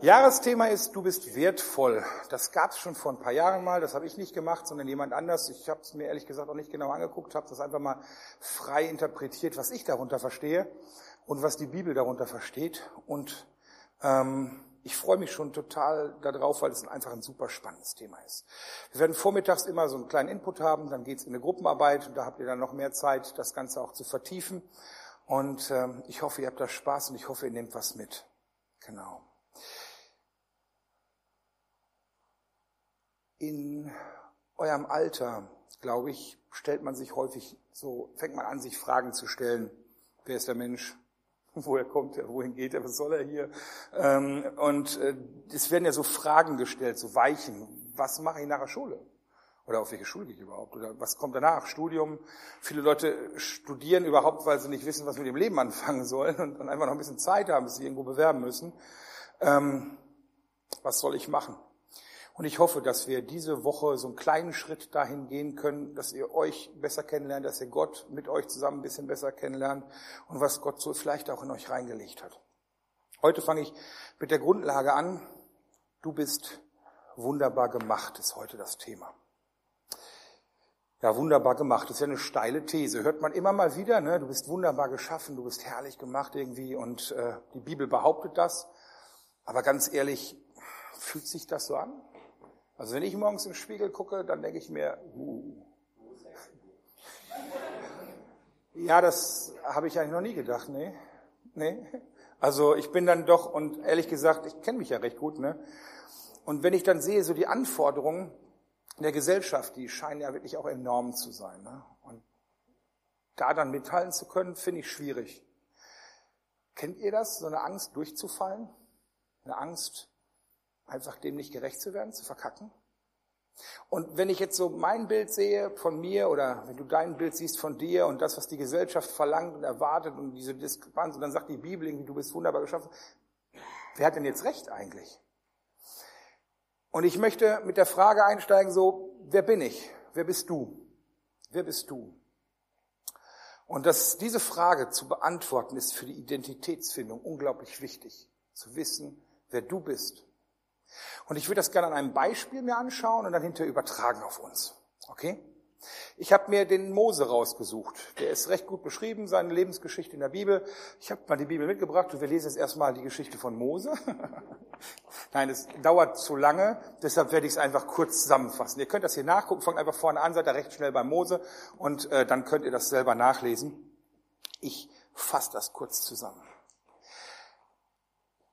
Jahresthema ist, du bist wertvoll. Das gab es schon vor ein paar Jahren mal, das habe ich nicht gemacht, sondern jemand anders. Ich habe es mir ehrlich gesagt auch nicht genau angeguckt, habe das einfach mal frei interpretiert, was ich darunter verstehe und was die Bibel darunter versteht. Und ähm, ich freue mich schon total darauf, weil es einfach ein super spannendes Thema ist. Wir werden vormittags immer so einen kleinen Input haben, dann geht's in eine Gruppenarbeit und da habt ihr dann noch mehr Zeit, das Ganze auch zu vertiefen. Und ähm, ich hoffe, ihr habt da Spaß und ich hoffe, ihr nehmt was mit. Genau. In eurem Alter, glaube ich, stellt man sich häufig so, fängt man an, sich Fragen zu stellen. Wer ist der Mensch? Woher kommt er? Wohin geht er? Was soll er hier? Ähm, und äh, es werden ja so Fragen gestellt, so Weichen. Was mache ich nach der Schule? Oder auf welche Schule gehe ich überhaupt? Oder was kommt danach? Studium. Viele Leute studieren überhaupt, weil sie nicht wissen, was mit dem Leben anfangen sollen und dann einfach noch ein bisschen Zeit haben, bis sie irgendwo bewerben müssen. Ähm, was soll ich machen? Und ich hoffe, dass wir diese Woche so einen kleinen Schritt dahin gehen können, dass ihr euch besser kennenlernt, dass ihr Gott mit euch zusammen ein bisschen besser kennenlernt und was Gott so vielleicht auch in euch reingelegt hat. Heute fange ich mit der Grundlage an. Du bist wunderbar gemacht, ist heute das Thema. Ja, wunderbar gemacht. Das ist ja eine steile These. Hört man immer mal wieder, ne? Du bist wunderbar geschaffen, du bist herrlich gemacht irgendwie und äh, die Bibel behauptet das. Aber ganz ehrlich, fühlt sich das so an? Also wenn ich morgens im Spiegel gucke, dann denke ich mir, uh. ja, das habe ich eigentlich noch nie gedacht, nee, nee. Also ich bin dann doch, und ehrlich gesagt, ich kenne mich ja recht gut, ne. Und wenn ich dann sehe, so die Anforderungen der Gesellschaft, die scheinen ja wirklich auch enorm zu sein, ne. Und da dann mitteilen zu können, finde ich schwierig. Kennt ihr das, so eine Angst durchzufallen? Eine Angst, einfach dem nicht gerecht zu werden, zu verkacken. Und wenn ich jetzt so mein Bild sehe von mir oder wenn du dein Bild siehst von dir und das, was die Gesellschaft verlangt und erwartet und diese Diskrepanz und dann sagt die Bibel irgendwie, du bist wunderbar geschaffen, wer hat denn jetzt recht eigentlich? Und ich möchte mit der Frage einsteigen, so, wer bin ich? Wer bist du? Wer bist du? Und das, diese Frage zu beantworten, ist für die Identitätsfindung unglaublich wichtig. Zu wissen, wer du bist. Und ich würde das gerne an einem Beispiel mir anschauen und dann hinterher übertragen auf uns. Okay? Ich habe mir den Mose rausgesucht. Der ist recht gut beschrieben, seine Lebensgeschichte in der Bibel. Ich habe mal die Bibel mitgebracht und wir lesen jetzt erstmal die Geschichte von Mose. Nein, es dauert zu lange, deshalb werde ich es einfach kurz zusammenfassen. Ihr könnt das hier nachgucken, fangt einfach vorne an, seid da recht schnell bei Mose und äh, dann könnt ihr das selber nachlesen. Ich fasse das kurz zusammen.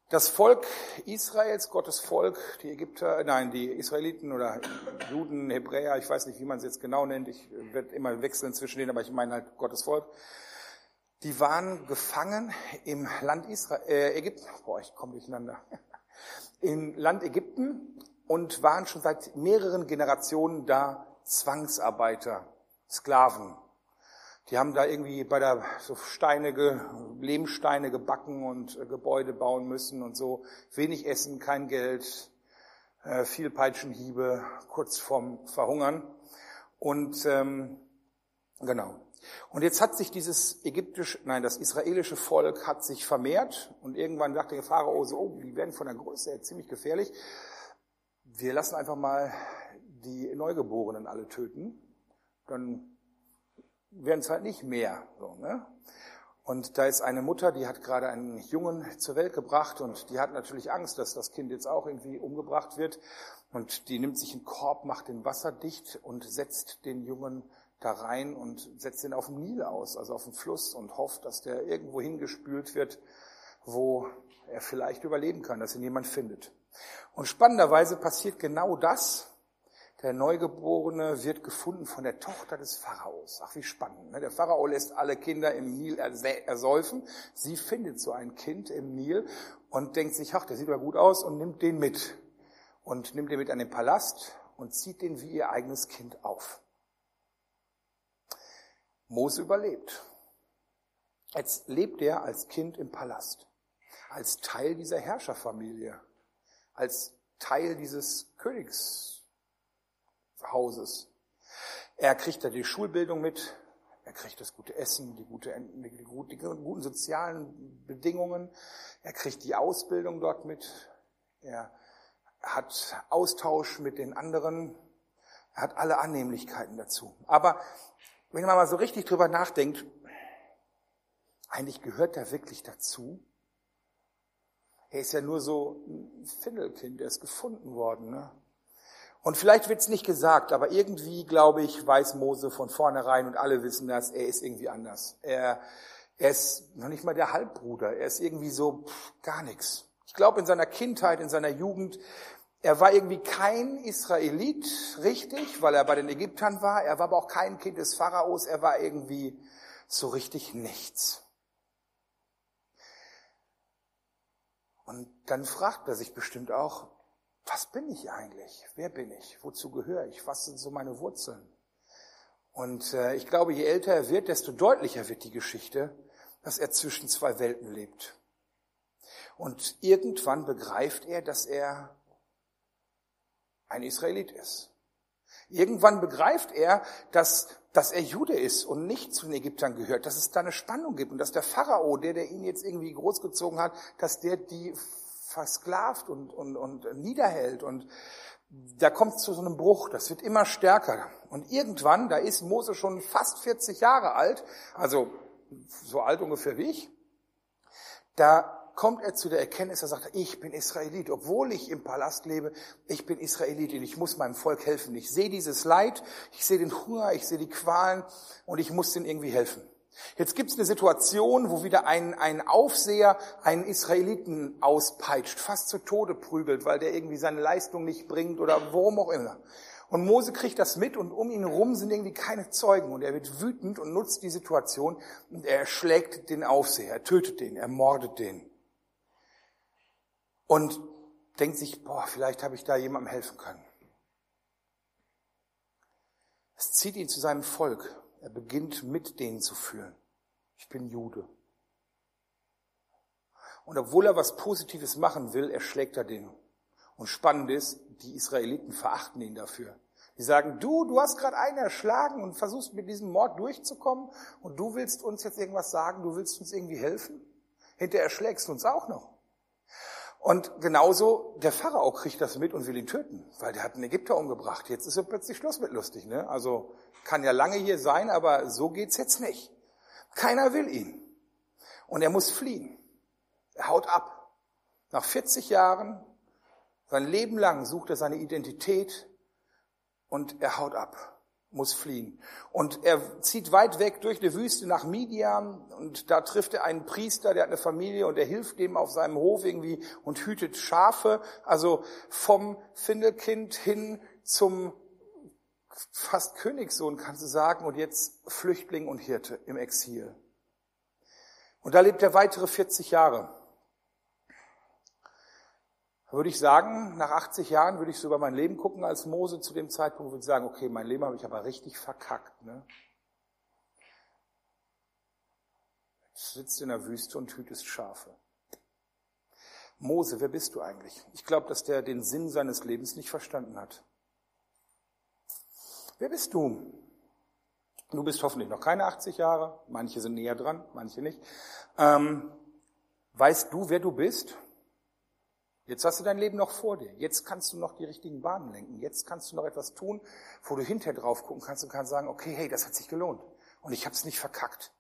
Das Volk Israels, Gottes Volk, die Ägypter, nein, die Israeliten oder Juden, Hebräer, ich weiß nicht, wie man es jetzt genau nennt, ich werde immer wechseln zwischen denen, aber ich meine halt Gottes Volk, die waren gefangen im Land Israel, äh, Ägypten, boah, ich komme durcheinander, im Land Ägypten und waren schon seit mehreren Generationen da Zwangsarbeiter, Sklaven. Die haben da irgendwie bei der so Steine, Lehmsteine gebacken und äh, Gebäude bauen müssen und so. Wenig Essen, kein Geld, äh, viel Peitschenhiebe, kurz vorm Verhungern. Und ähm, genau. Und jetzt hat sich dieses ägyptische, nein, das israelische Volk hat sich vermehrt und irgendwann dachte der Pharao so, oh, die werden von der Größe her ziemlich gefährlich. Wir lassen einfach mal die Neugeborenen alle töten. Dann werden es halt nicht mehr. So, ne? Und da ist eine Mutter, die hat gerade einen Jungen zur Welt gebracht und die hat natürlich Angst, dass das Kind jetzt auch irgendwie umgebracht wird. Und die nimmt sich einen Korb, macht den Wasser dicht und setzt den Jungen da rein und setzt ihn auf dem Nil aus, also auf dem Fluss und hofft, dass der irgendwo hingespült wird, wo er vielleicht überleben kann, dass ihn jemand findet. Und spannenderweise passiert genau das, der Neugeborene wird gefunden von der Tochter des Pharaos. Ach, wie spannend. Ne? Der Pharao lässt alle Kinder im Nil ersäufen. Sie findet so ein Kind im Nil und denkt sich, ach, der sieht aber gut aus und nimmt den mit. Und nimmt den mit an den Palast und zieht den wie ihr eigenes Kind auf. Mose überlebt. Jetzt lebt er als Kind im Palast, als Teil dieser Herrscherfamilie, als Teil dieses Königs, Hauses. Er kriegt da die Schulbildung mit, er kriegt das gute Essen, die, gute, die, die, die guten sozialen Bedingungen, er kriegt die Ausbildung dort mit, Er hat Austausch mit den anderen. Er hat alle Annehmlichkeiten dazu. Aber wenn man mal so richtig drüber nachdenkt, eigentlich gehört er wirklich dazu. Er ist ja nur so ein Findelkind, er ist gefunden worden. Ne? Und vielleicht wird es nicht gesagt, aber irgendwie, glaube ich, weiß Mose von vornherein und alle wissen das, er ist irgendwie anders. Er, er ist noch nicht mal der Halbbruder, er ist irgendwie so pff, gar nichts. Ich glaube, in seiner Kindheit, in seiner Jugend, er war irgendwie kein Israelit, richtig, weil er bei den Ägyptern war. Er war aber auch kein Kind des Pharaos. Er war irgendwie so richtig nichts. Und dann fragt er sich bestimmt auch, was bin ich eigentlich? Wer bin ich? Wozu gehöre ich? Was sind so meine Wurzeln? Und äh, ich glaube, je älter er wird, desto deutlicher wird die Geschichte, dass er zwischen zwei Welten lebt. Und irgendwann begreift er, dass er ein Israelit ist. Irgendwann begreift er, dass, dass er Jude ist und nicht zu den Ägyptern gehört, dass es da eine Spannung gibt und dass der Pharao, der, der ihn jetzt irgendwie großgezogen hat, dass der die versklavt und, und, und niederhält und da kommt es zu so einem Bruch, das wird immer stärker. Und irgendwann, da ist Mose schon fast 40 Jahre alt, also so alt ungefähr wie ich, da kommt er zu der Erkenntnis, er sagt, ich bin Israelit, obwohl ich im Palast lebe, ich bin Israelitin, ich muss meinem Volk helfen. Ich sehe dieses Leid, ich sehe den Hunger, ich sehe die Qualen und ich muss denen irgendwie helfen. Jetzt gibt es eine Situation, wo wieder ein, ein Aufseher einen Israeliten auspeitscht, fast zu Tode prügelt, weil der irgendwie seine Leistung nicht bringt oder worum auch immer. Und Mose kriegt das mit und um ihn herum sind irgendwie keine Zeugen und er wird wütend und nutzt die Situation und er schlägt den Aufseher, er tötet den, er mordet den und denkt sich, boah, vielleicht habe ich da jemandem helfen können. Es zieht ihn zu seinem Volk. Er beginnt mit denen zu fühlen. Ich bin Jude. Und obwohl er was Positives machen will, erschlägt er den. Und spannend ist, die Israeliten verachten ihn dafür. Die sagen, du, du hast gerade einen erschlagen und versuchst mit diesem Mord durchzukommen und du willst uns jetzt irgendwas sagen, du willst uns irgendwie helfen? Hinterher erschlägst du uns auch noch. Und genauso der Pharao kriegt das mit und will ihn töten, weil der hat einen Ägypter umgebracht. Jetzt ist er plötzlich Schluss mit lustig. Ne? Also kann ja lange hier sein, aber so geht's jetzt nicht. Keiner will ihn. Und er muss fliehen. Er haut ab. Nach 40 Jahren, sein Leben lang sucht er seine Identität und er haut ab muss fliehen. Und er zieht weit weg durch die Wüste nach Midian und da trifft er einen Priester, der hat eine Familie und der hilft dem auf seinem Hof irgendwie und hütet Schafe. Also vom Findelkind hin zum fast Königssohn kannst du sagen und jetzt Flüchtling und Hirte im Exil. Und da lebt er weitere 40 Jahre würde ich sagen, nach 80 Jahren würde ich so über mein Leben gucken als Mose zu dem Zeitpunkt, würde ich sagen, okay, mein Leben habe ich aber richtig verkackt. Ne? Du sitzt in der Wüste und hütest Schafe. Mose, wer bist du eigentlich? Ich glaube, dass der den Sinn seines Lebens nicht verstanden hat. Wer bist du? Du bist hoffentlich noch keine 80 Jahre, manche sind näher dran, manche nicht. Ähm, weißt du, wer du bist? Jetzt hast du dein Leben noch vor dir. Jetzt kannst du noch die richtigen Bahnen lenken. Jetzt kannst du noch etwas tun, wo du hinterher drauf gucken kannst und kannst sagen, okay, hey, das hat sich gelohnt. Und ich habe es nicht verkackt.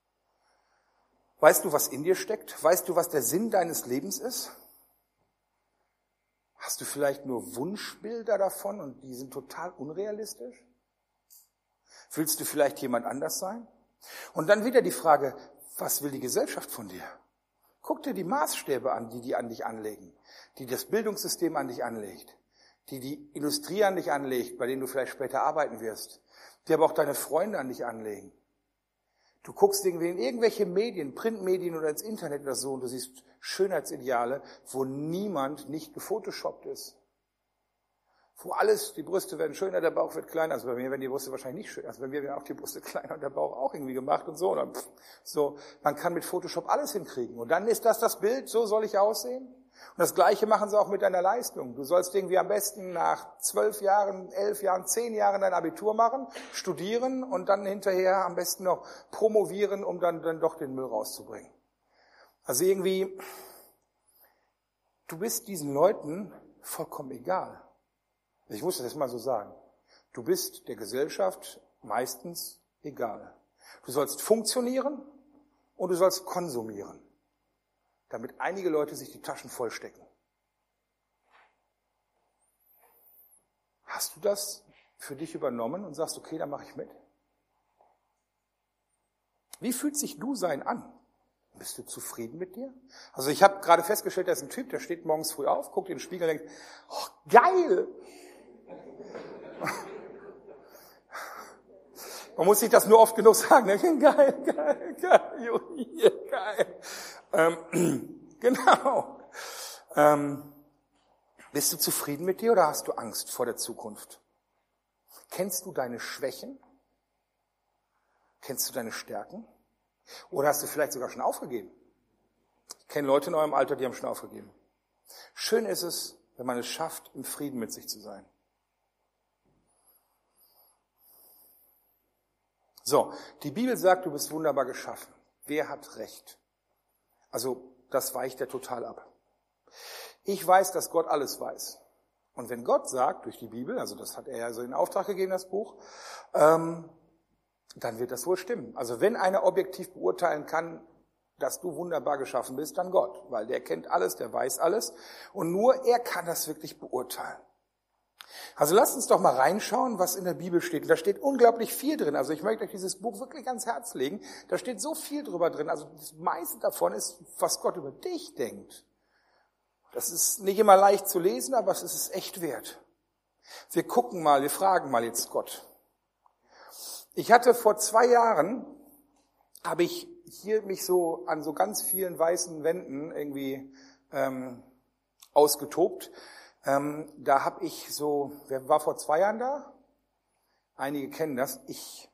Weißt du, was in dir steckt? Weißt du, was der Sinn deines Lebens ist? Hast du vielleicht nur Wunschbilder davon und die sind total unrealistisch? Willst du vielleicht jemand anders sein? Und dann wieder die Frage, was will die Gesellschaft von dir? Guck dir die Maßstäbe an, die die an dich anlegen die das Bildungssystem an dich anlegt, die die Industrie an dich anlegt, bei denen du vielleicht später arbeiten wirst, die aber auch deine Freunde an dich anlegen. Du guckst irgendwie in irgendwelche Medien, Printmedien oder ins Internet oder so und du siehst Schönheitsideale, wo niemand nicht gefotoshoppt ist. Wo alles, die Brüste werden schöner, der Bauch wird kleiner. Also bei mir werden die Brüste wahrscheinlich nicht schön. Also bei mir werden auch die Brüste kleiner und der Bauch auch irgendwie gemacht und so. Und pff, so, man kann mit Photoshop alles hinkriegen. Und dann ist das das Bild, so soll ich aussehen? Und das Gleiche machen sie auch mit deiner Leistung. Du sollst irgendwie am besten nach zwölf Jahren, elf Jahren, zehn Jahren dein Abitur machen, studieren und dann hinterher am besten noch promovieren, um dann, dann doch den Müll rauszubringen. Also irgendwie, du bist diesen Leuten vollkommen egal. Ich muss das jetzt mal so sagen. Du bist der Gesellschaft meistens egal. Du sollst funktionieren und du sollst konsumieren, damit einige Leute sich die Taschen vollstecken. Hast du das für dich übernommen und sagst, okay, dann mache ich mit? Wie fühlt sich du sein an? Bist du zufrieden mit dir? Also ich habe gerade festgestellt, da ist ein Typ, der steht morgens früh auf, guckt in den Spiegel und denkt, oh, geil! Man muss sich das nur oft genug sagen. Ne? Geil, geil, geil, geil. Ähm, genau. Ähm, bist du zufrieden mit dir oder hast du Angst vor der Zukunft? Kennst du deine Schwächen? Kennst du deine Stärken? Oder hast du vielleicht sogar schon aufgegeben? Ich kenne Leute in eurem Alter, die haben schon aufgegeben. Schön ist es, wenn man es schafft, im Frieden mit sich zu sein. So, die Bibel sagt, du bist wunderbar geschaffen. Wer hat Recht? Also, das weicht ja total ab. Ich weiß, dass Gott alles weiß. Und wenn Gott sagt, durch die Bibel, also das hat er ja so in Auftrag gegeben, das Buch, ähm, dann wird das wohl stimmen. Also wenn einer objektiv beurteilen kann, dass du wunderbar geschaffen bist, dann Gott, weil der kennt alles, der weiß alles und nur er kann das wirklich beurteilen. Also lasst uns doch mal reinschauen, was in der Bibel steht. Da steht unglaublich viel drin. Also ich möchte euch dieses Buch wirklich ans Herz legen. Da steht so viel drüber drin. Also das meiste davon ist, was Gott über dich denkt. Das ist nicht immer leicht zu lesen, aber es ist echt wert. Wir gucken mal, wir fragen mal jetzt Gott. Ich hatte vor zwei Jahren, habe ich hier mich so an so ganz vielen weißen Wänden irgendwie ähm, ausgetobt. Ähm, da habe ich so, wer war vor zwei Jahren da? Einige kennen das. Ich,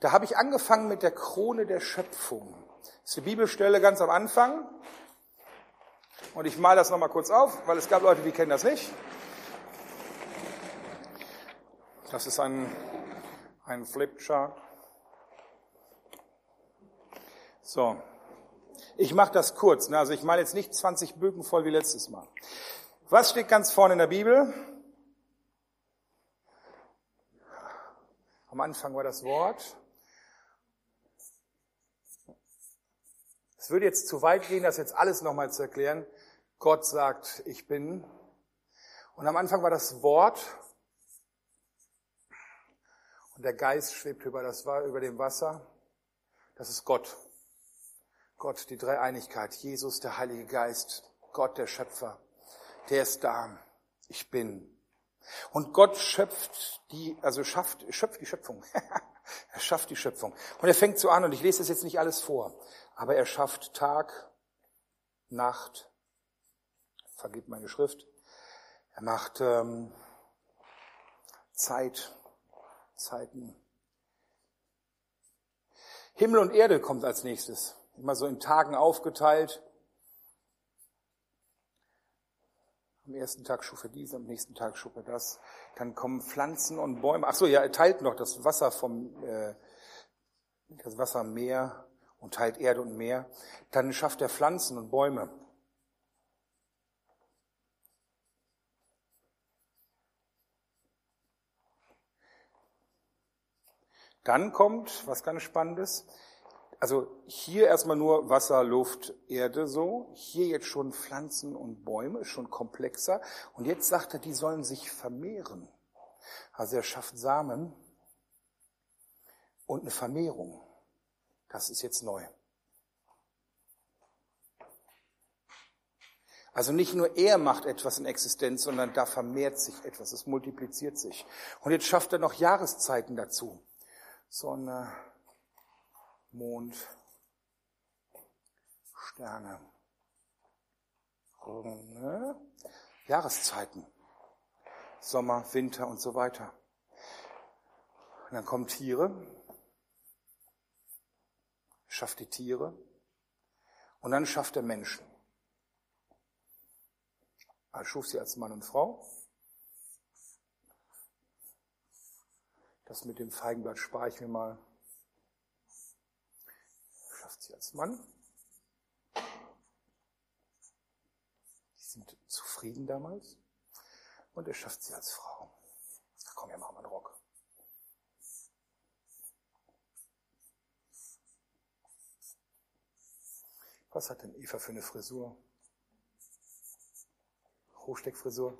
da habe ich angefangen mit der Krone der Schöpfung. Das ist die Bibelstelle ganz am Anfang. Und ich male das nochmal kurz auf, weil es gab Leute, die kennen das nicht. Das ist ein ein Flipchart. So, ich mache das kurz. Ne? Also ich meine jetzt nicht 20 Bögen voll wie letztes Mal. Was steht ganz vorne in der Bibel? Am Anfang war das Wort. Es würde jetzt zu weit gehen, das jetzt alles nochmal zu erklären. Gott sagt, ich bin. Und am Anfang war das Wort und der Geist schwebt über, das, über dem Wasser. Das ist Gott. Gott, die Dreieinigkeit. Jesus, der Heilige Geist. Gott, der Schöpfer. Der ist da. Ich bin. Und Gott schöpft die, also schafft, schöpft die Schöpfung. er schafft die Schöpfung. Und er fängt so an, und ich lese das jetzt nicht alles vor, aber er schafft Tag, Nacht, vergibt meine Schrift, er macht ähm, Zeit, Zeiten. Himmel und Erde kommt als nächstes. Immer so in Tagen aufgeteilt. Am ersten Tag schuf er dies, am nächsten Tag schuf er das. Dann kommen Pflanzen und Bäume. Ach so, ja, er teilt noch das Wasser vom, äh, das Wasser Meer und teilt Erde und Meer. Dann schafft er Pflanzen und Bäume. Dann kommt was ganz Spannendes. Also hier erstmal nur Wasser, Luft, Erde so. Hier jetzt schon Pflanzen und Bäume, schon komplexer. Und jetzt sagt er, die sollen sich vermehren. Also er schafft Samen und eine Vermehrung. Das ist jetzt neu. Also nicht nur er macht etwas in Existenz, sondern da vermehrt sich etwas, es multipliziert sich. Und jetzt schafft er noch Jahreszeiten dazu. Sonne, Mond, Sterne, ne? Jahreszeiten, Sommer, Winter und so weiter. Und dann kommen Tiere, schafft die Tiere und dann schafft er Menschen. Er schuf sie als Mann und Frau Das mit dem Feigenblatt spare ich mir mal. Schafft sie als Mann. Die sind zufrieden damals. Und er schafft sie als Frau. Komm, wir machen mal einen Rock. Was hat denn Eva für eine Frisur? Hochsteckfrisur?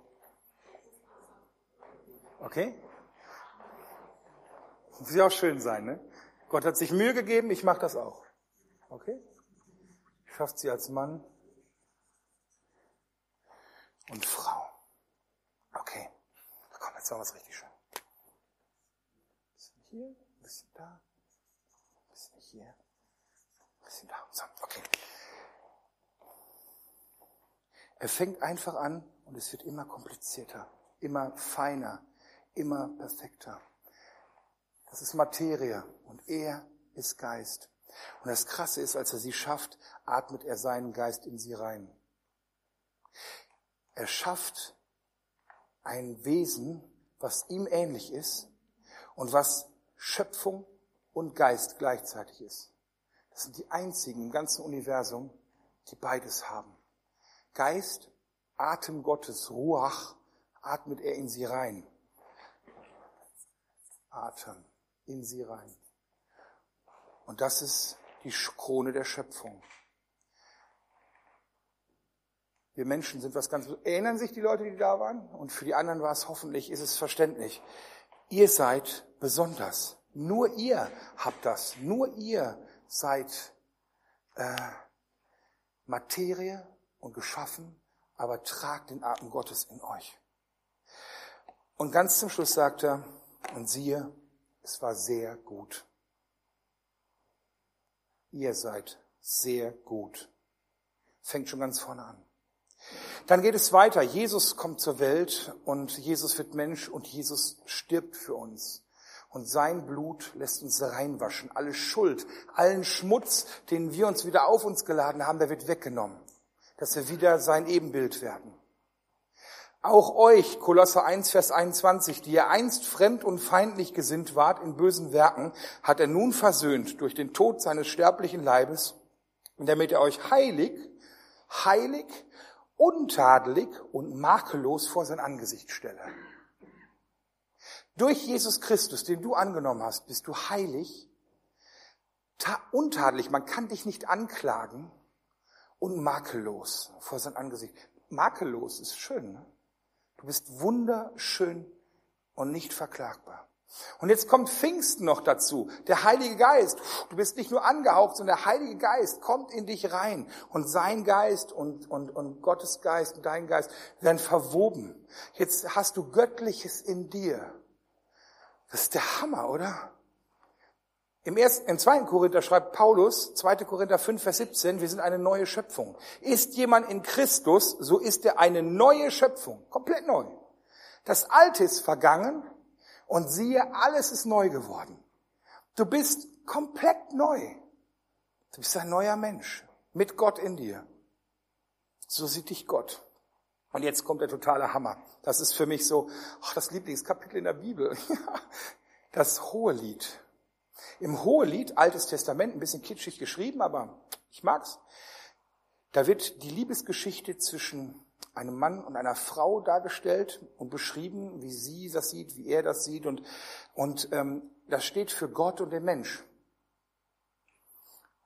Okay? Muss ja auch schön sein, ne? Gott hat sich Mühe gegeben, ich mache das auch. Okay? Schafft sie als Mann und Frau. Okay. Komm, jetzt machen wir es richtig schön. Ein bisschen hier, ein bisschen da, ein bisschen hier, ein bisschen da. So, okay. Er fängt einfach an und es wird immer komplizierter, immer feiner, immer perfekter. Das ist Materie und er ist Geist. Und das Krasse ist, als er sie schafft, atmet er seinen Geist in sie rein. Er schafft ein Wesen, was ihm ähnlich ist und was Schöpfung und Geist gleichzeitig ist. Das sind die einzigen im ganzen Universum, die beides haben. Geist, Atem Gottes, Ruach, atmet er in sie rein. Atem in sie rein. Und das ist die Krone der Schöpfung. Wir Menschen sind was ganz, erinnern sich die Leute, die da waren? Und für die anderen war es hoffentlich, ist es verständlich. Ihr seid besonders. Nur ihr habt das. Nur ihr seid äh, Materie und geschaffen, aber tragt den Atem Gottes in euch. Und ganz zum Schluss sagt er, und siehe, es war sehr gut. Ihr seid sehr gut. Fängt schon ganz vorne an. Dann geht es weiter. Jesus kommt zur Welt und Jesus wird Mensch und Jesus stirbt für uns. Und sein Blut lässt uns reinwaschen. Alle Schuld, allen Schmutz, den wir uns wieder auf uns geladen haben, der wird weggenommen. Dass wir wieder sein Ebenbild werden. Auch euch, Kolosse 1, Vers 21, die ihr einst fremd und feindlich gesinnt wart in bösen Werken, hat er nun versöhnt durch den Tod seines sterblichen Leibes, damit er euch heilig, heilig, untadelig und makellos vor sein Angesicht stelle. Durch Jesus Christus, den du angenommen hast, bist du heilig, untadelig, man kann dich nicht anklagen und makellos vor sein Angesicht. Makellos ist schön, ne? Du bist wunderschön und nicht verklagbar. Und jetzt kommt Pfingsten noch dazu. Der Heilige Geist. Du bist nicht nur angehaucht, sondern der Heilige Geist kommt in dich rein. Und sein Geist und, und, und Gottes Geist und dein Geist werden verwoben. Jetzt hast du Göttliches in dir. Das ist der Hammer, oder? Im, ersten, Im zweiten Korinther schreibt Paulus, 2. Korinther 5, Vers 17, wir sind eine neue Schöpfung. Ist jemand in Christus, so ist er eine neue Schöpfung. Komplett neu. Das Alte ist vergangen und siehe, alles ist neu geworden. Du bist komplett neu. Du bist ein neuer Mensch mit Gott in dir. So sieht dich Gott. Und jetzt kommt der totale Hammer. Das ist für mich so, ach, das Lieblingskapitel in der Bibel. Das hohe Lied. Im Hohelied, Altes Testament, ein bisschen kitschig geschrieben, aber ich mag's. Da wird die Liebesgeschichte zwischen einem Mann und einer Frau dargestellt und beschrieben, wie sie das sieht, wie er das sieht und und ähm, das steht für Gott und den Mensch.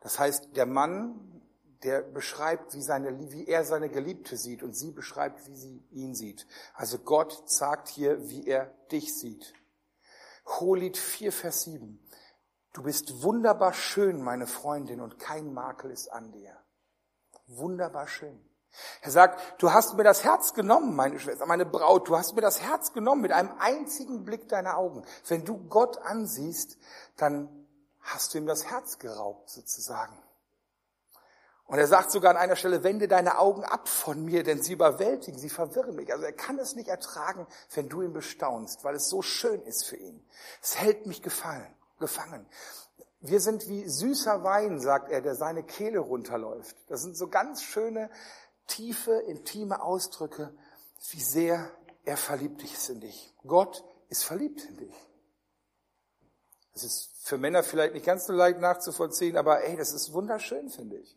Das heißt, der Mann, der beschreibt, wie, seine, wie er seine Geliebte sieht und sie beschreibt, wie sie ihn sieht. Also Gott sagt hier, wie er dich sieht. Hohelied 4, Vers 7. Du bist wunderbar schön, meine Freundin, und kein Makel ist an dir. Wunderbar schön. Er sagt, du hast mir das Herz genommen, meine Schwester, meine Braut, du hast mir das Herz genommen mit einem einzigen Blick deiner Augen. Wenn du Gott ansiehst, dann hast du ihm das Herz geraubt, sozusagen. Und er sagt sogar an einer Stelle, wende deine Augen ab von mir, denn sie überwältigen, sie verwirren mich. Also er kann es nicht ertragen, wenn du ihn bestaunst, weil es so schön ist für ihn. Es hält mich gefallen gefangen. Wir sind wie süßer Wein, sagt er, der seine Kehle runterläuft. Das sind so ganz schöne, tiefe, intime Ausdrücke, wie sehr er verliebt ist in dich. Gott ist verliebt in dich. Das ist für Männer vielleicht nicht ganz so leicht nachzuvollziehen, aber ey, das ist wunderschön, finde ich.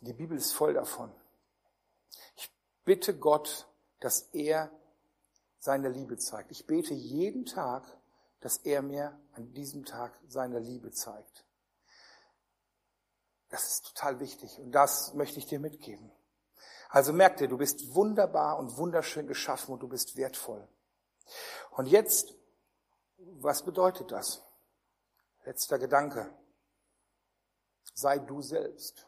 Die Bibel ist voll davon. Ich bitte Gott, dass er seine Liebe zeigt. Ich bete jeden Tag, dass er mir an diesem Tag seine Liebe zeigt. Das ist total wichtig und das möchte ich dir mitgeben. Also merk dir, du bist wunderbar und wunderschön geschaffen und du bist wertvoll. Und jetzt, was bedeutet das? Letzter Gedanke. Sei du selbst.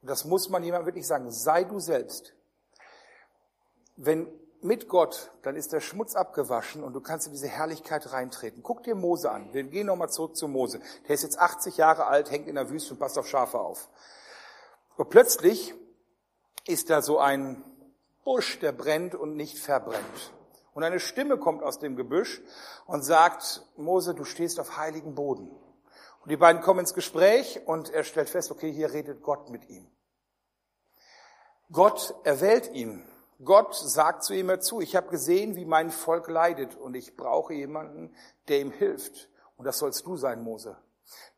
Und das muss man jemandem wirklich sagen. Sei du selbst. Wenn mit Gott, dann ist der Schmutz abgewaschen und du kannst in diese Herrlichkeit reintreten. Guck dir Mose an. Wir gehen nochmal zurück zu Mose. Der ist jetzt 80 Jahre alt, hängt in der Wüste und passt auf Schafe auf. Und plötzlich ist da so ein Busch, der brennt und nicht verbrennt. Und eine Stimme kommt aus dem Gebüsch und sagt, Mose, du stehst auf heiligen Boden. Und die beiden kommen ins Gespräch und er stellt fest, okay, hier redet Gott mit ihm. Gott erwählt ihn Gott sagt zu ihm dazu, ich habe gesehen, wie mein Volk leidet und ich brauche jemanden, der ihm hilft. Und das sollst du sein, Mose.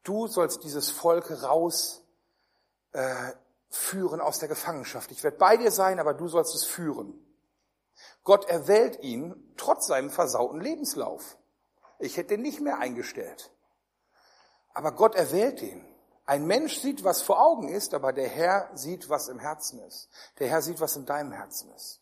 Du sollst dieses Volk raus äh, führen aus der Gefangenschaft. Ich werde bei dir sein, aber du sollst es führen. Gott erwählt ihn trotz seinem versauten Lebenslauf. Ich hätte ihn nicht mehr eingestellt. Aber Gott erwählt ihn. Ein Mensch sieht, was vor Augen ist, aber der Herr sieht, was im Herzen ist. Der Herr sieht, was in deinem Herzen ist.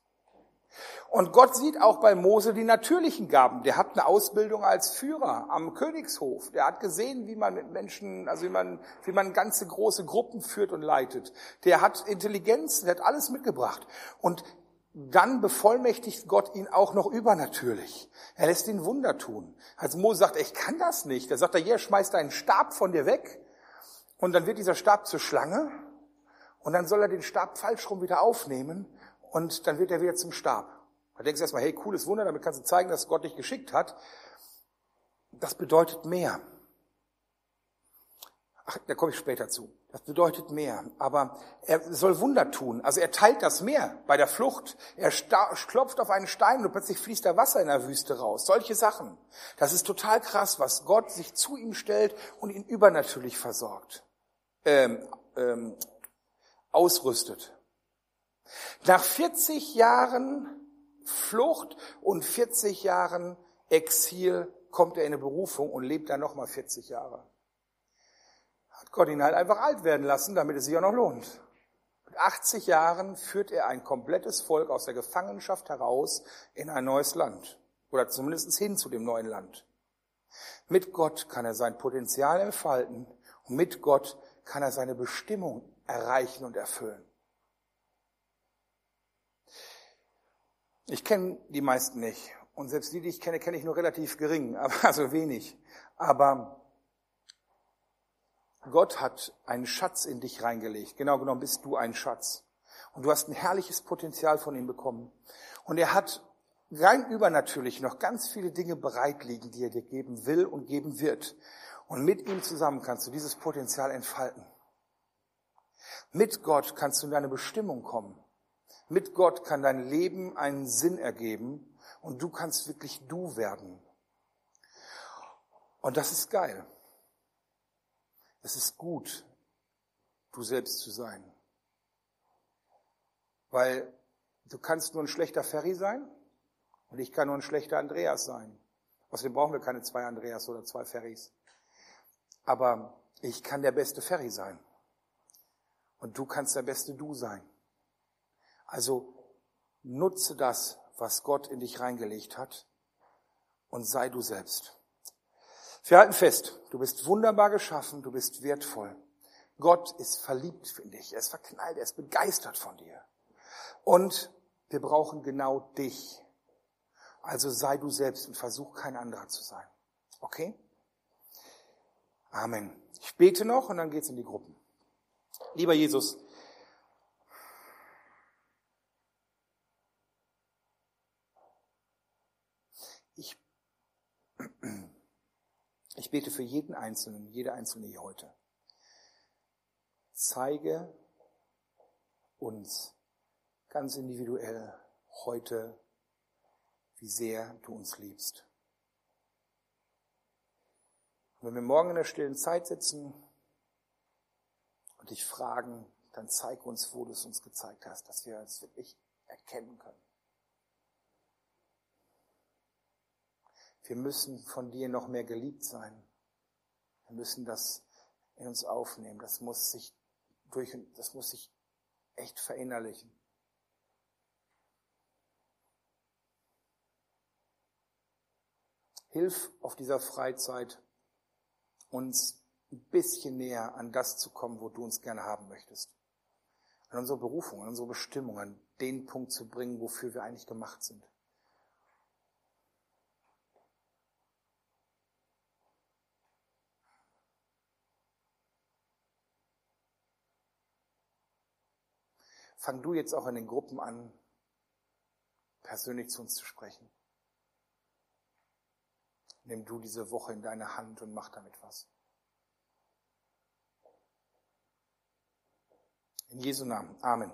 Und Gott sieht auch bei Mose die natürlichen Gaben. Der hat eine Ausbildung als Führer am Königshof. Der hat gesehen, wie man mit Menschen, also wie man, wie man ganze große Gruppen führt und leitet. Der hat Intelligenz, der hat alles mitgebracht. Und dann bevollmächtigt Gott ihn auch noch übernatürlich. Er lässt ihn Wunder tun. Als Mose sagt, ich kann das nicht. Da sagt er, hier, schmeiß deinen Stab von dir weg und dann wird dieser Stab zur Schlange und dann soll er den Stab falsch rum wieder aufnehmen und dann wird er wieder zum Stab. Da denkst du erstmal, hey, cooles Wunder, damit kannst du zeigen, dass Gott dich geschickt hat. Das bedeutet mehr. Ach, da komme ich später zu. Das bedeutet mehr. Aber er soll Wunder tun. Also er teilt das Meer bei der Flucht. Er klopft auf einen Stein und plötzlich fließt da Wasser in der Wüste raus. Solche Sachen. Das ist total krass, was Gott sich zu ihm stellt und ihn übernatürlich versorgt ähm, ähm, ausrüstet. Nach 40 Jahren Flucht und 40 Jahren Exil kommt er in eine Berufung und lebt dann nochmal 40 Jahre. Hat Gott ihn halt einfach alt werden lassen, damit es sich auch noch lohnt. Mit 80 Jahren führt er ein komplettes Volk aus der Gefangenschaft heraus in ein neues Land. Oder zumindest hin zu dem neuen Land. Mit Gott kann er sein Potenzial entfalten und mit Gott kann er seine Bestimmung erreichen und erfüllen. Ich kenne die meisten nicht. Und selbst die, die ich kenne, kenne ich nur relativ gering, also wenig. Aber Gott hat einen Schatz in dich reingelegt. Genau genommen bist du ein Schatz. Und du hast ein herrliches Potenzial von ihm bekommen. Und er hat rein übernatürlich noch ganz viele Dinge bereit liegen, die er dir geben will und geben wird. Und mit ihm zusammen kannst du dieses Potenzial entfalten. Mit Gott kannst du in deine Bestimmung kommen. Mit Gott kann dein Leben einen Sinn ergeben und du kannst wirklich du werden. Und das ist geil. Es ist gut, du selbst zu sein. Weil du kannst nur ein schlechter Ferry sein und ich kann nur ein schlechter Andreas sein. Außerdem brauchen wir keine zwei Andreas oder zwei Ferries aber ich kann der beste Ferry sein. Und du kannst der beste Du sein. Also nutze das, was Gott in dich reingelegt hat und sei du selbst. Wir halten fest, du bist wunderbar geschaffen, du bist wertvoll. Gott ist verliebt in dich, er ist verknallt, er ist begeistert von dir. Und wir brauchen genau dich. Also sei du selbst und versuch kein anderer zu sein. Okay? Amen. Ich bete noch und dann geht's in die Gruppen. Lieber Jesus, ich, ich bete für jeden Einzelnen, jede Einzelne hier heute. Zeige uns ganz individuell heute, wie sehr du uns liebst. Und wenn wir morgen in der stillen Zeit sitzen und dich fragen, dann zeig uns, wo du es uns gezeigt hast, dass wir es wirklich erkennen können. Wir müssen von dir noch mehr geliebt sein. Wir müssen das in uns aufnehmen. Das muss sich durch, das muss sich echt verinnerlichen. Hilf auf dieser Freizeit uns ein bisschen näher an das zu kommen, wo du uns gerne haben möchtest. An unsere Berufung, an unsere Bestimmung, an den Punkt zu bringen, wofür wir eigentlich gemacht sind. Fang du jetzt auch in den Gruppen an, persönlich zu uns zu sprechen. Nimm du diese Woche in deine Hand und mach damit was. In Jesu Namen. Amen.